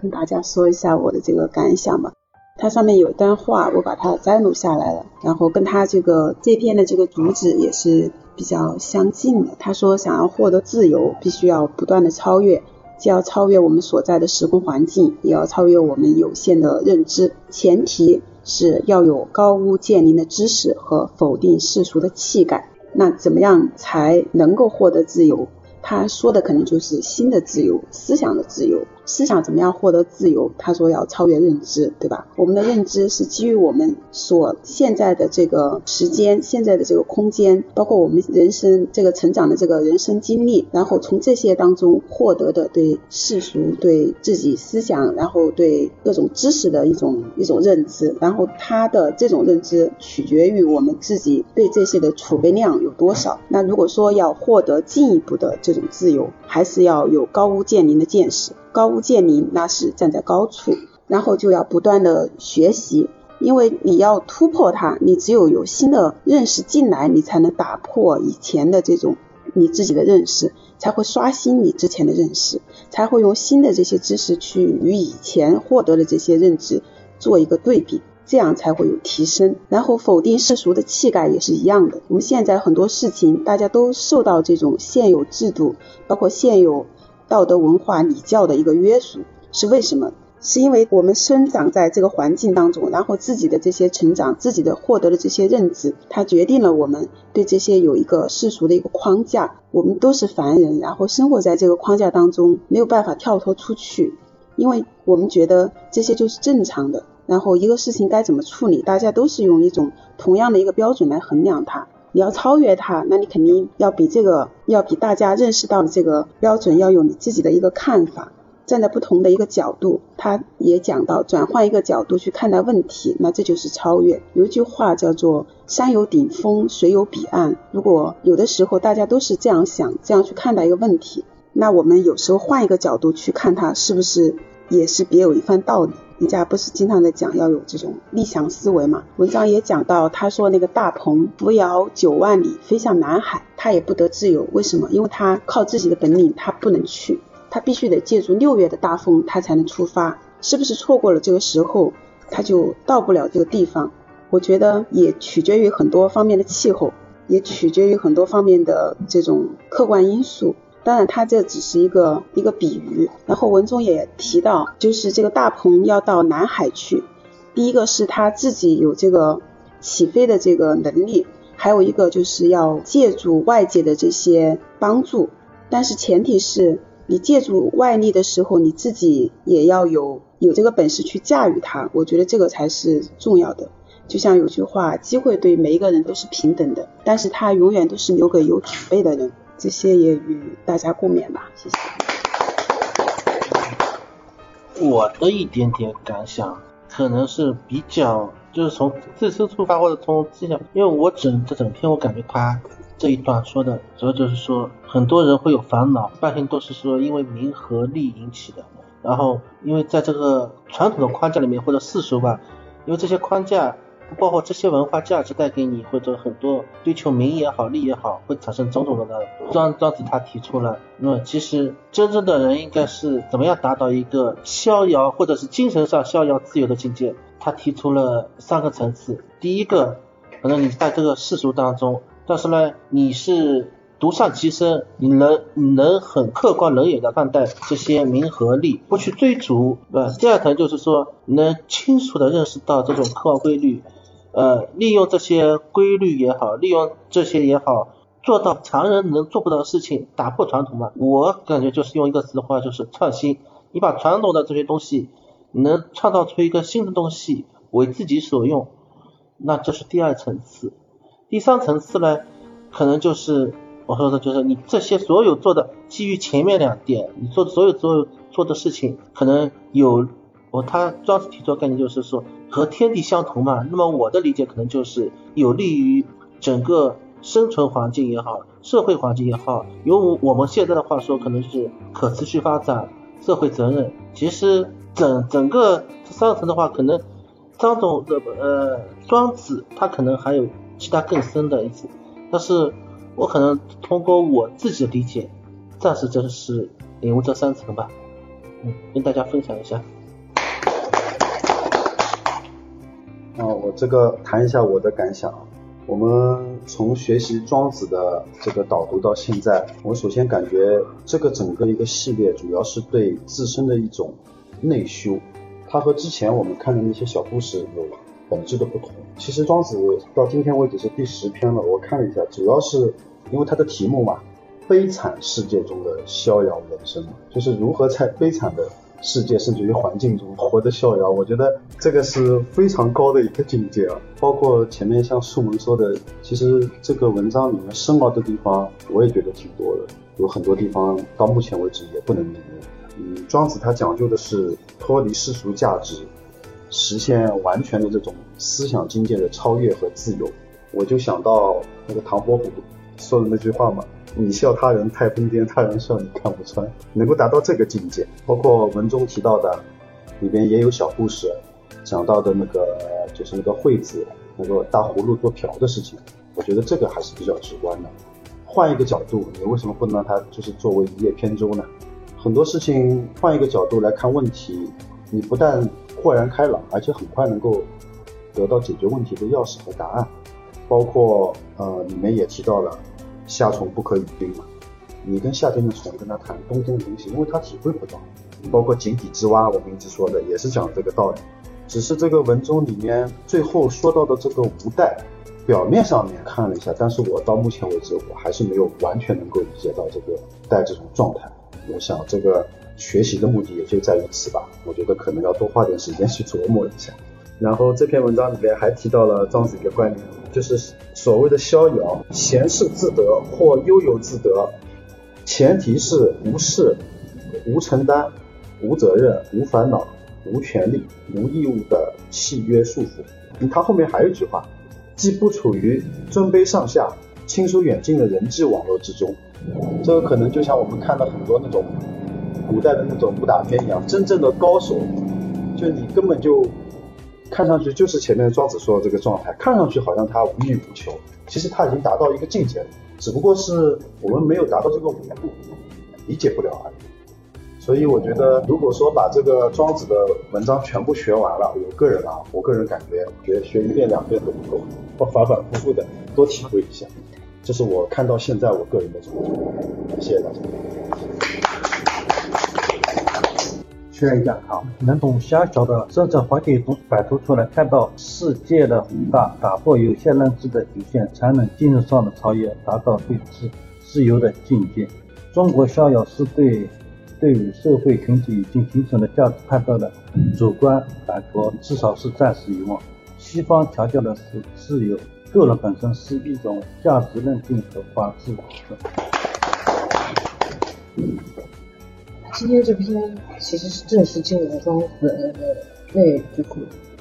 跟大家说一下我的这个感想吧。它上面有一段话，我把它摘录下来了，然后跟他这个这篇的这个主旨也是比较相近的。他说，想要获得自由，必须要不断的超越，既要超越我们所在的时空环境，也要超越我们有限的认知。前提是要有高屋建瓴的知识和否定世俗的气概。那怎么样才能够获得自由？他说的可能就是新的自由，思想的自由。思想怎么样获得自由？他说要超越认知，对吧？我们的认知是基于我们所现在的这个时间、现在的这个空间，包括我们人生这个成长的这个人生经历，然后从这些当中获得的对世俗、对自己思想，然后对各种知识的一种一种认知。然后他的这种认知取决于我们自己对这些的储备量有多少。那如果说要获得进一步的这种自由，还是要有高屋建瓴的见识。高屋建瓴，那是站在高处，然后就要不断的学习，因为你要突破它，你只有有新的认识进来，你才能打破以前的这种你自己的认识，才会刷新你之前的认识，才会用新的这些知识去与以前获得的这些认知做一个对比，这样才会有提升。然后否定世俗的气概也是一样的，我们现在很多事情大家都受到这种现有制度，包括现有。道德文化礼教的一个约束是为什么？是因为我们生长在这个环境当中，然后自己的这些成长，自己的获得的这些认知，它决定了我们对这些有一个世俗的一个框架。我们都是凡人，然后生活在这个框架当中，没有办法跳脱出去，因为我们觉得这些就是正常的。然后一个事情该怎么处理，大家都是用一种同样的一个标准来衡量它。你要超越它，那你肯定要比这个，要比大家认识到的这个标准要有你自己的一个看法，站在不同的一个角度，他也讲到转换一个角度去看待问题，那这就是超越。有一句话叫做“山有顶峰，水有彼岸”。如果有的时候大家都是这样想，这样去看待一个问题，那我们有时候换一个角度去看它，是不是也是别有一番道理？人家不是经常在讲要有这种立想思维嘛？文章也讲到，他说那个大鹏扶摇九万里飞向南海，他也不得自由。为什么？因为他靠自己的本领，他不能去，他必须得借助六月的大风，他才能出发。是不是错过了这个时候，他就到不了这个地方？我觉得也取决于很多方面的气候，也取决于很多方面的这种客观因素。当然，他这只是一个一个比喻。然后文中也提到，就是这个大鹏要到南海去，第一个是他自己有这个起飞的这个能力，还有一个就是要借助外界的这些帮助。但是前提是你借助外力的时候，你自己也要有有这个本事去驾驭它。我觉得这个才是重要的。就像有句话，机会对每一个人都是平等的，但是它永远都是留给有准备的人。这些也与大家共勉吧，谢谢。我的一点点感想，可能是比较，就是从自身出发，或者从思想，因为我整这整篇，我感觉他这一段说的，主要就是说，很多人会有烦恼，半天都是说因为名和利引起的，然后因为在这个传统的框架里面或者世俗吧，因为这些框架。包括这些文化价值带给你，或者很多追求名也好，利也好，会产生种种的呢。庄庄子他提出了，那么其实真正的人应该是怎么样达到一个逍遥，或者是精神上逍遥自由的境界？他提出了三个层次。第一个，可能你在这个世俗当中，但是呢，你是独善其身，你能你能很客观冷眼的看待这些名和利，不去追逐，对吧？第二层就是说，能清楚的认识到这种客观规律。呃，利用这些规律也好，利用这些也好，做到常人能做不到的事情，打破传统嘛。我感觉就是用一个词的话，就是创新。你把传统的这些东西，能创造出一个新的东西为自己所用，那这是第二层次。第三层次呢，可能就是我说的，就是你这些所有做的，基于前面两点，你做所有所有做的事情，可能有。我他庄子提出的概念就是说和天地相同嘛，那么我的理解可能就是有利于整个生存环境也好，社会环境也好，用我们现在的话说，可能是可持续发展、社会责任。其实整整个这三层的话，可能张总的呃庄子他可能还有其他更深的意思，但是我可能通过我自己的理解，暂时就是领悟这三层吧。嗯，跟大家分享一下。啊，我这个谈一下我的感想。我们从学习庄子的这个导读到现在，我首先感觉这个整个一个系列主要是对自身的一种内修，它和之前我们看的那些小故事有本质的不同。其实庄子到今天为止是第十篇了，我看了一下，主要是因为它的题目嘛，悲惨世界中的逍遥人生，就是如何在悲惨的。世界甚至于环境中活得逍遥，我觉得这个是非常高的一个境界啊。包括前面像树萌说的，其实这个文章里面深奥的地方，我也觉得挺多的，有很多地方到目前为止也不能明悟。嗯，庄子他讲究的是脱离世俗价值，实现完全的这种思想境界的超越和自由。我就想到那个唐伯虎说的那句话嘛。你笑他人太疯癫，他人笑你看不穿，能够达到这个境界。包括文中提到的，里边也有小故事，讲到的那个就是那个惠子那个大葫芦做瓢的事情，我觉得这个还是比较直观的。换一个角度，你为什么不能让它就是作为一叶扁舟呢？很多事情换一个角度来看问题，你不但豁然开朗，而且很快能够得到解决问题的钥匙和答案。包括呃里面也提到了。夏虫不可语冰嘛？你跟夏天的虫跟他谈冬天的东西，因为他体会不到。包括井底之蛙，我们一直说的也是讲这个道理。只是这个文中里面最后说到的这个无代，表面上面看了一下，但是我到目前为止我还是没有完全能够理解到这个代这种状态。我想这个学习的目的也就在于此吧。我觉得可能要多花点时间去琢磨一下。然后这篇文章里边还提到了庄子一个观点，就是所谓的逍遥，闲适自得或悠游自得，前提是无事、无承担、无责任、无烦恼、无权利、无义务的契约束缚。他后面还有一句话，既不处于尊卑上下、亲疏远近的人际网络之中。这个可能就像我们看到很多那种古代的那种武打片一样，真正的高手，就你根本就。看上去就是前面庄子说的这个状态，看上去好像他无欲无求，其实他已经达到一个境界了，只不过是我们没有达到这个维度，理解不了而已。所以我觉得，如果说把这个庄子的文章全部学完了，我个人啊，我个人感觉学学一遍两遍都不够，要反反复复的多体会一下，这是我看到现在我个人的感觉。谢谢大家。学一下啊，能从狭小的生存环境中摆脱出来，看到世界的宏大，打破有限认知的局限，才能精神上的超越，达到对自自由的境界。中国逍遥是对对于社会群体已经形成的价值判断的主观反驳，至少是暂时遗忘。西方强调的是自由，个人本身是一种价值认定和法治。今天这篇其实是正式进入庄子的那个内，就是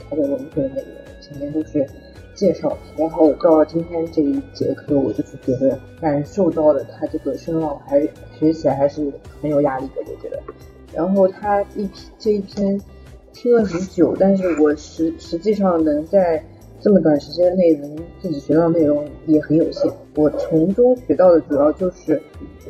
他的文本内容。前面都是介绍，然后到今天这一节课，我就是觉得感受到了他这个声浪，还学起来还是很有压力的，我觉得。然后他一篇这一篇听了很久，但是我实实际上能在这么短时间内能自己学到内容也很有限。我从中学到的主要就是。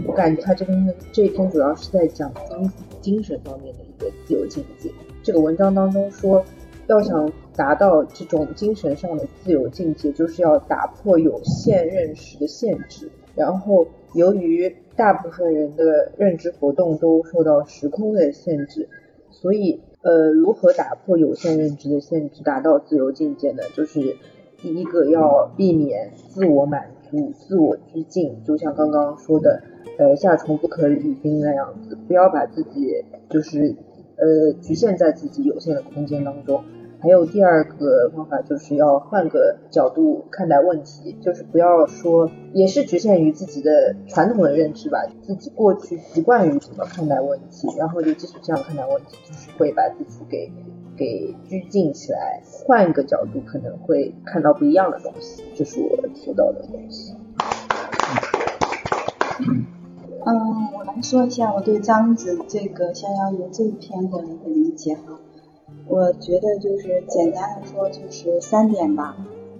我感觉他这篇这一篇主要是在讲精精神方面的一个自由境界。这个文章当中说，要想达到这种精神上的自由境界，就是要打破有限认识的限制。然后，由于大部分人的认知活动都受到时空的限制，所以，呃，如何打破有限认知的限制，达到自由境界呢？就是第一个要避免自我满足、自我拘禁，就像刚刚说的。呃，夏虫不可语冰那样子，不要把自己就是呃局限在自己有限的空间当中。还有第二个方法，就是要换个角度看待问题，就是不要说也是局限于自己的传统的认知吧，自己过去习惯于怎么看待问题，然后就继续这样看待问题，就是会把自己给给拘禁起来。换一个角度，可能会看到不一样的东西，这是我学到的东西。嗯，我来说一下我对张子这个《逍遥游》这一篇的一个理解哈。我觉得就是简单的说就是三点吧。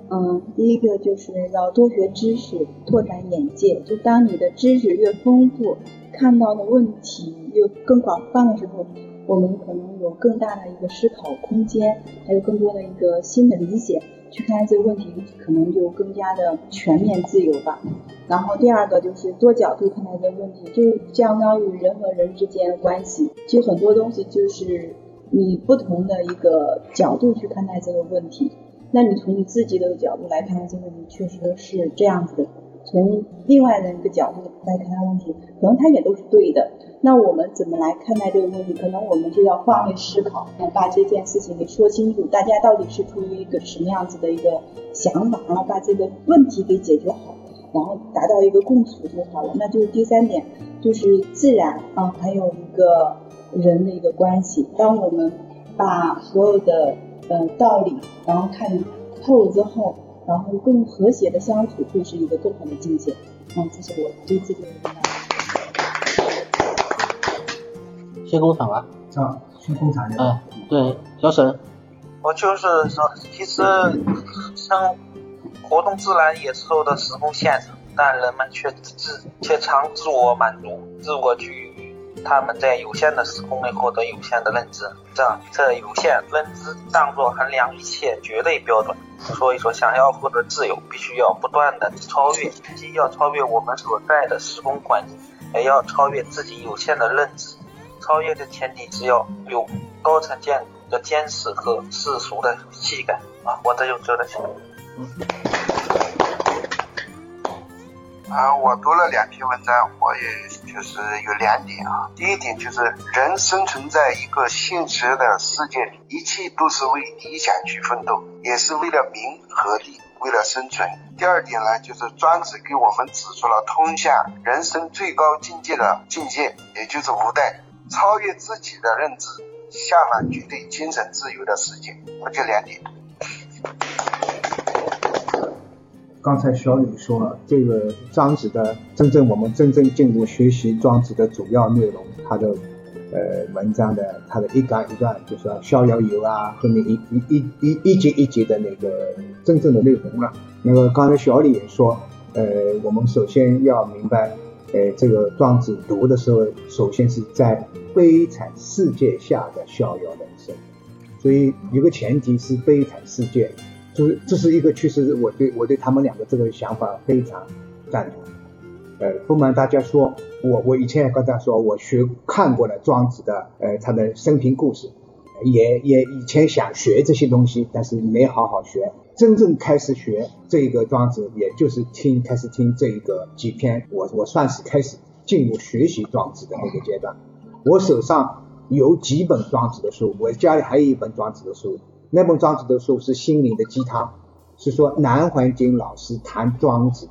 嗯，第一个就是要多学知识，拓展眼界。就当你的知识越丰富，看到的问题又更广泛的时候，我们可能有更大的一个思考空间，还有更多的一个新的理解，去看待这个问题，可能就更加的全面自由吧。然后第二个就是多角度看待这个问题，就相当于人和人之间的关系，就很多东西就是你不同的一个角度去看待这个问题。那你从你自己的角度来看这个问题，确实是这样子的。从另外的一个角度来看待问题，可能他也都是对的。那我们怎么来看待这个问题？可能我们就要换位思考，把这件事情给说清楚，大家到底是出于一个什么样子的一个想法，然后把这个问题给解决好，然后达到一个共处就好了。那就是第三点，就是自然啊，还有一个人的一个关系。当我们把所有的呃道理，然后看透了之后。然后更和谐的相处，会是一个更好的境界。嗯，这是我对自己的看法。先工厂吧。啊，先工厂。嗯，对，小沈。我就是说，其实生活动自然也受到时空限制，但人们却自却常自我满足，自我去。他们在有限的时空内获得有限的认知，这这有限认知当作衡量一切绝对标准。所以说，想要获得自由，必须要不断的超越，既要超越我们所在的时空环境，也要超越自己有限的认知。超越的前提，是要有高层建筑的坚持和世俗的气概啊！我这就说的是。啊，我读了两篇文章，我也就是有两点啊。第一点就是人生存在一个现实的世界里，一切都是为理想去奋斗，也是为了名和利，为了生存。第二点呢，就是庄子给我们指出了通向人生最高境界的境界，也就是无代，超越自己的认知，向往绝对精神自由的世界。我就两点。刚才小雨说了，这个庄子的真正我们真正进入学习庄子的主要内容，他的呃文章的他的一纲一段，就是说逍遥游啊，后面一一一一一节一节的那个真正的内容了。那么刚才小李也说，呃，我们首先要明白，呃，这个庄子读的时候，首先是在悲惨世界下的逍遥人生，所以有个前提是悲惨世界。这这是一个趋势，我对我对他们两个这个想法非常赞同。呃，不瞒大家说，我我以前也跟大家说，我学看过了庄子的呃他的生平故事，也也以前想学这些东西，但是没好好学。真正开始学这个庄子，也就是听开始听这一个几篇，我我算是开始进入学习庄子的那个阶段。我手上有几本庄子的书，我家里还有一本庄子的书。那本庄子的书是心灵的鸡汤，是说南怀瑾老师谈庄子，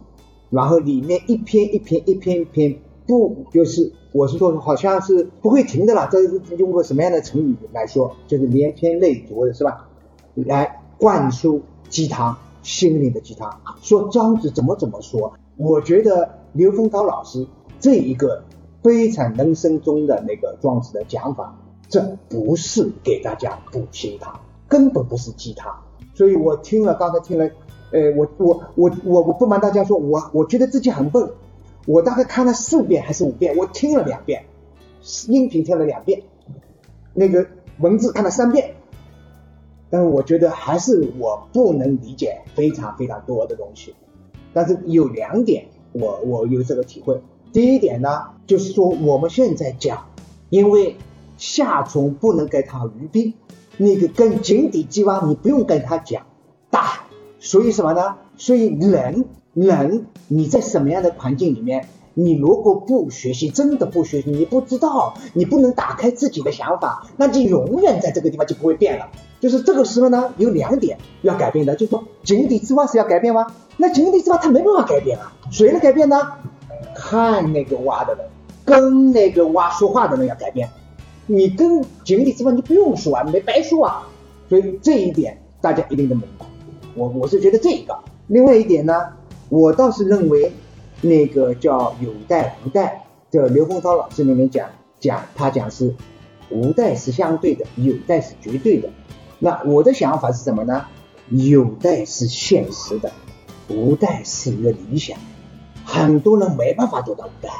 然后里面一篇一篇一篇一篇不就是我是说好像是不会停的啦，这是用过什么样的成语来说，就是连篇累牍的是吧？来灌输鸡汤，心灵的鸡汤，说庄子怎么怎么说。我觉得刘丰涛老师这一个悲惨人生中的那个庄子的讲法，这不是给大家补心汤。根本不是鸡汤，所以我听了刚才听了，呃，我我我我我不瞒大家说，我我觉得自己很笨，我大概看了四遍还是五遍，我听了两遍，音频听了两遍，那个文字看了三遍，但是我觉得还是我不能理解非常非常多的东西，但是有两点我我有这个体会，第一点呢，就是说我们现在讲，因为夏虫不能给它鱼冰。那个跟井底之蛙，你不用跟他讲大，所以什么呢？所以人人你在什么样的环境里面，你如果不学习，真的不学习，你不知道，你不能打开自己的想法，那就永远在这个地方就不会变了。就是这个时候呢，有两点要改变的，就是说井底之蛙是要改变吗？那井底之蛙它没办法改变啊，谁来改变呢？看那个蛙的人，跟那个蛙说话的人要改变。你跟井底之蛙，你不用说啊，没白说啊，所以这一点大家一定得明白。我我是觉得这个，另外一点呢，我倒是认为那个叫有代无代，这刘洪涛老师里面讲讲，他讲是无代是相对的，有代是绝对的。那我的想法是什么呢？有代是现实的，无代是一个理想，很多人没办法做到无代。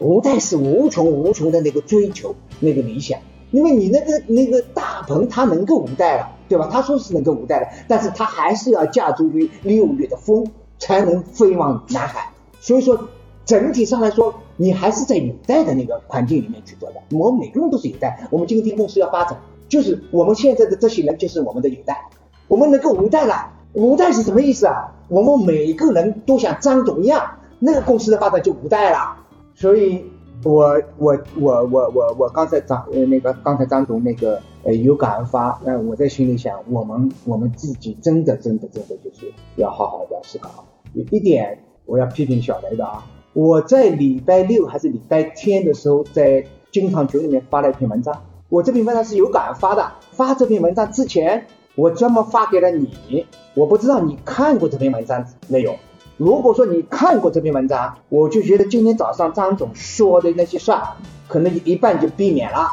无代是无穷无穷的那个追求，那个理想，因为你那个那个大鹏它能够无带了，对吧？他说是能够无带的，但是他还是要借助于六月的风才能飞往南海。所以说整体上来说，你还是在有代的那个环境里面去做的。我们每个人都是有代，我们今天公司要发展，就是我们现在的这些人就是我们的有代，我们能够无带了。无带是什么意思啊？我们每个人都像张总一样，那个公司的发展就无带了。所以。我我我我我我刚才张呃那个刚才张总那个呃有感而发，那我在心里想，我们我们自己真的真的真的就是要好好的思考。有一点我要批评小雷的啊，我在礼拜六还是礼拜天的时候，在经常群里面发了一篇文章，我这篇文章是有感而发的。发这篇文章之前，我专门发给了你，我不知道你看过这篇文章内容。如果说你看过这篇文章，我就觉得今天早上张总说的那些事儿，可能一半就避免了，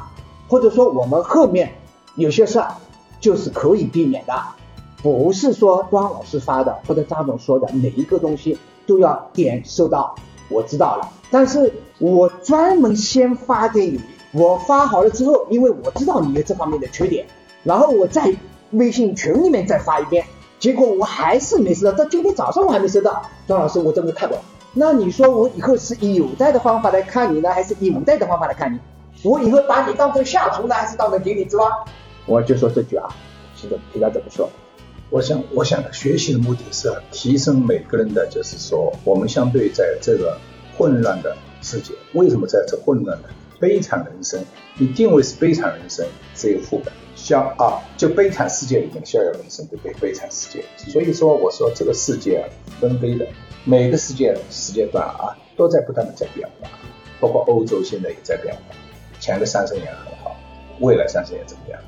或者说我们后面有些事儿就是可以避免的，不是说汪老师发的或者张总说的每一个东西都要点收到。我知道了，但是我专门先发给你，我发好了之后，因为我知道你有这方面的缺点，然后我在微信群里面再发一遍。结果我还是没收到，到今天早上我还没收到。庄老师，我真的看过。那你说我以后是以有带的方法来看你呢，还是以无带的方法来看你？我以后把你当成下厨呢，还是当成井底之蛙？我就说这句啊，是的，听他怎么说？我想，我想学习的目的是提升每个人的，就是说，我们相对在这个混乱的世界，为什么在这混乱的悲惨人生？你定位是悲惨人生，只有副本。像啊，就悲惨世界里面的逍遥人生，对不对？悲惨世界，所以说我说这个世界啊，纷飞的，每个世界时间段啊，都在不断的在变化，包括欧洲现在也在变化，前个三十年很好，未来三十年怎么样？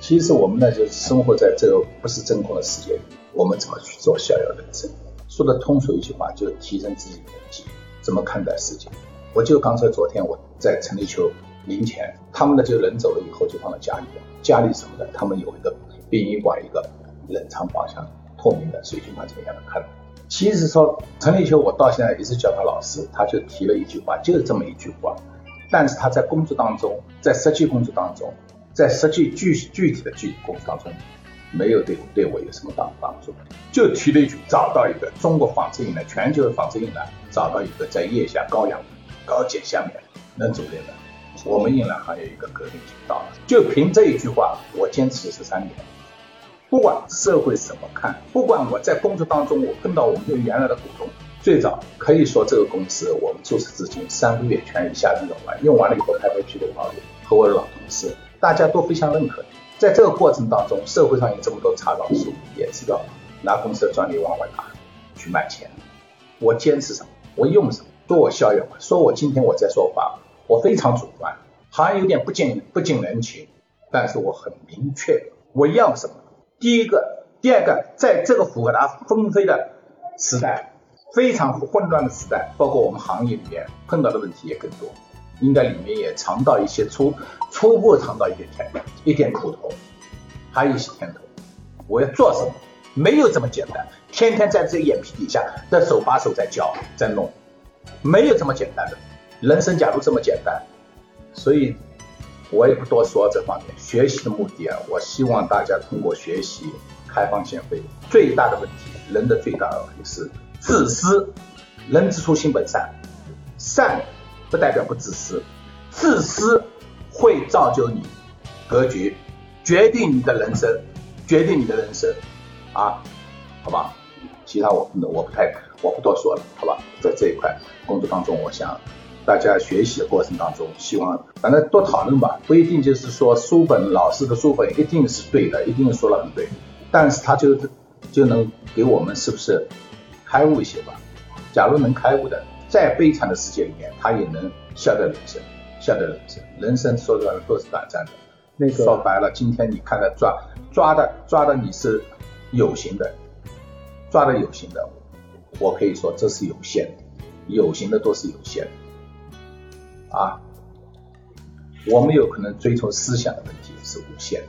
其实我们呢，就生活在这个不是真空的世界里，我们怎么去做逍遥人生？说的通俗一句话，就是提升自己的能力，怎么看待世界？我就刚才昨天我在陈立秋零钱，他们呢就人走了以后就放到家里。家里什么的，他们有一个殡仪馆，一个冷藏宝箱，透明的水晶棺怎么样的看？其实说陈立秋，我到现在一直叫他老师，他就提了一句话，就是这么一句话。但是他在工作当中，在实际工作当中，在实际具具体的具体工作当中，没有对对我有什么帮帮助，就提了一句，找到一个中国纺织业的全球的纺织业呢，找到一个在腋下高氧高碱下面能组建的。我们印染行业一个革命性到了，就凭这一句话，我坚持十三年。不管社会怎么看，不管我在工作当中，我碰到我们原来的股东，最早可以说这个公司我们注册资金三个月全一下子用完，用完了以后拍拍屁股跑路。和我的老同事，大家都非常认可。在这个过程当中，社会上有这么多查稿书，也知道拿公司的专利往外拿去卖钱。我坚持什么？我用什么？说我逍遥，说我今天我在说话。我非常主观，好像有点不近不近人情，但是我很明确我要什么。第一个，第二个，在这个复杂纷飞的时代，非常混乱的时代，包括我们行业里面碰到的问题也更多，应该里面也尝到一些初初步尝到一点甜，一点苦头，还有一些甜头。我要做什么？没有这么简单，天天在这个眼皮底下的手把手在教在弄，没有这么简单的。人生假如这么简单，所以我也不多说这方面。学习的目的啊，我希望大家通过学习开放心扉。最大的问题，人的最大的问题是自私。人之初性本善，善不代表不自私，自私会造就你格局，决定你的人生，决定你的人生啊，好吧？其他我我不太我不多说了，好吧？在这一块工作当中，我想。大家学习的过程当中，希望反正多讨论吧，不一定就是说书本老师的书本一定是对的，一定说了很对，但是他就就能给我们是不是开悟一些吧？假如能开悟的，再悲惨的世界里面，他也能笑得人生，笑得人生。人生说的都是短暂的。那个说白了，今天你看到抓抓的抓的你是有形的，抓的有形的，我可以说这是有限的，有形的都是有限的。啊，我们有可能追求思想的问题是无限的。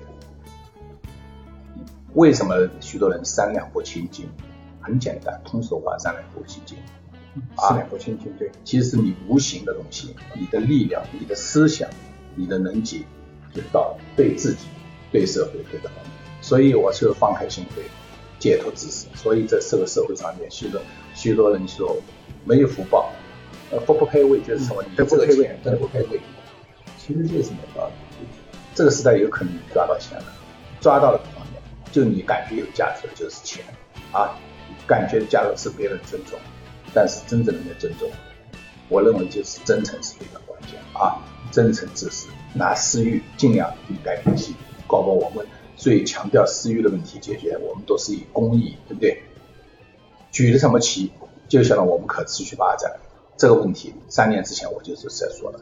为什么许多人三两不清净？很简单，通俗话，三两不清净。三两不清净，对。其实你无形的东西，你的力量、你的思想、你的能级，就到对自己、对社会、对的方面。所以我是放开心扉，解脱自私。所以在这个社会上面，许多许多人说没有福报，呃，不不配位就是什么？你这个钱真的不配位。其实就是什么道理？这个时代有可能抓到钱了，抓到了方面，就你感觉有价值的就是钱啊，感觉价值是别人尊重，但是真正的那尊重，我认为就是真诚是非常关键啊，真诚自私，拿私欲尽量与改变系，搞不我们。最强调私欲的问题解决，我们都是以公益，对不对？举的什么旗？就像我们可持续发展这个问题，三年之前我就是在说的，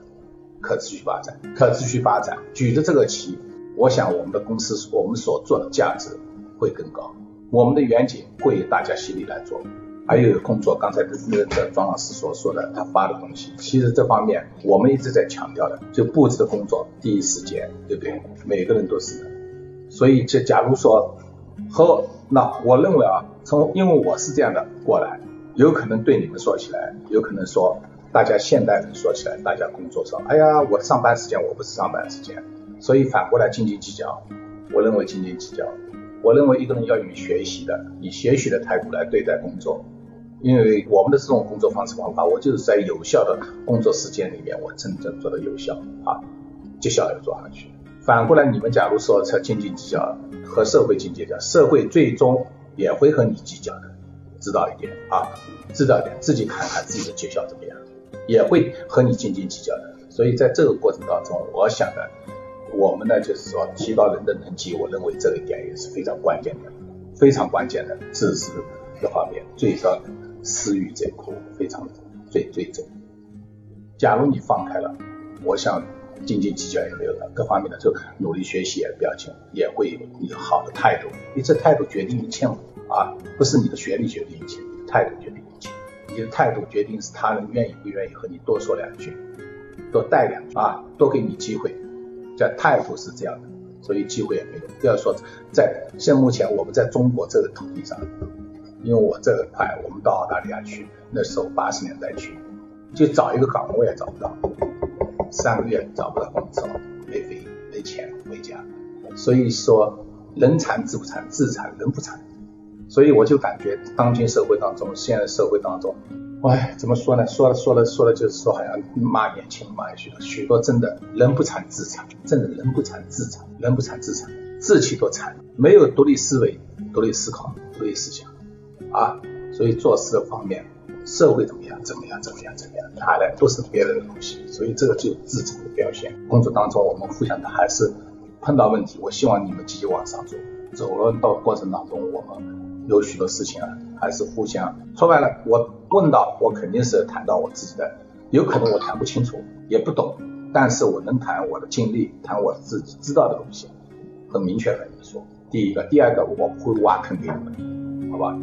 可持续发展，可持续发展，举着这个旗，我想我们的公司，我们所做的价值会更高，我们的远景会大家心里来做。还有工作，刚才那个庄老师所说的，他发的东西，其实这方面我们一直在强调的，就布置的工作，第一时间，对不对？每个人都是的。所以，就假如说和那，我认为啊，从因为我是这样的过来，有可能对你们说起来，有可能说大家现代人说起来，大家工作上，哎呀，我上班时间我不是上班时间，所以反过来斤斤计较。我认为斤斤计较，我认为一个人要以学习的，以学习的态度来对待工作，因为我们的这种工作方式方法，我就是在有效的工作时间里面，我真正做的有效啊，绩效要做上去。反过来，你们假如说才斤斤计较，和社会斤斤计较，社会最终也会和你计较的，知道一点啊，知道一点，自己看看自己的绩效怎么样，也会和你斤斤计较的。所以在这个过程当中，我想呢，我们呢就是说提高人的能级，我认为这一点也是非常关键的，非常关键的，自私这方面，最少私欲这一块非常最最重。假如你放开了，我想。斤斤计较也没有了，各方面的就努力学习也不要紧也会有好的态度，因为这态度决定一切啊，不是你的学历决定一切，你的态度决定一切，你的态度决定是他人愿意不愿意和你多说两句，多带两句啊，多给你机会，这态度是这样的，所以机会也没有。不要说在现目前我们在中国这个土地上，因为我这个块我们到澳大利亚去，那时候八十年代去，就找一个岗位也找不到。三个月找不到工作，没飞没钱回家，所以说人残志不残，志残人不残，所以我就感觉当今社会当中，现在社会当中，哎，怎么说呢？说了说了说了，就是说好像骂年轻人骂许多许多，真的人不产自产，真的人不产自产，人不产自产，志气都馋，没有独立思维、独立思考、独立思想啊，所以做事的方面。社会怎么样？怎么样？怎么样？怎么样？他呢都是别人的东西，所以这个就自残的表现。工作当中，我们互相的还是碰到问题，我希望你们积极往上走。走了到过程当中，我们有许多事情啊，还是互相说白了。我问到，我肯定是谈到我自己的，有可能我谈不清楚，也不懂，但是我能谈我的经历，谈我自己知道的东西，很明确的跟你说。第一个，第二个，我不会挖坑给你们，好吧？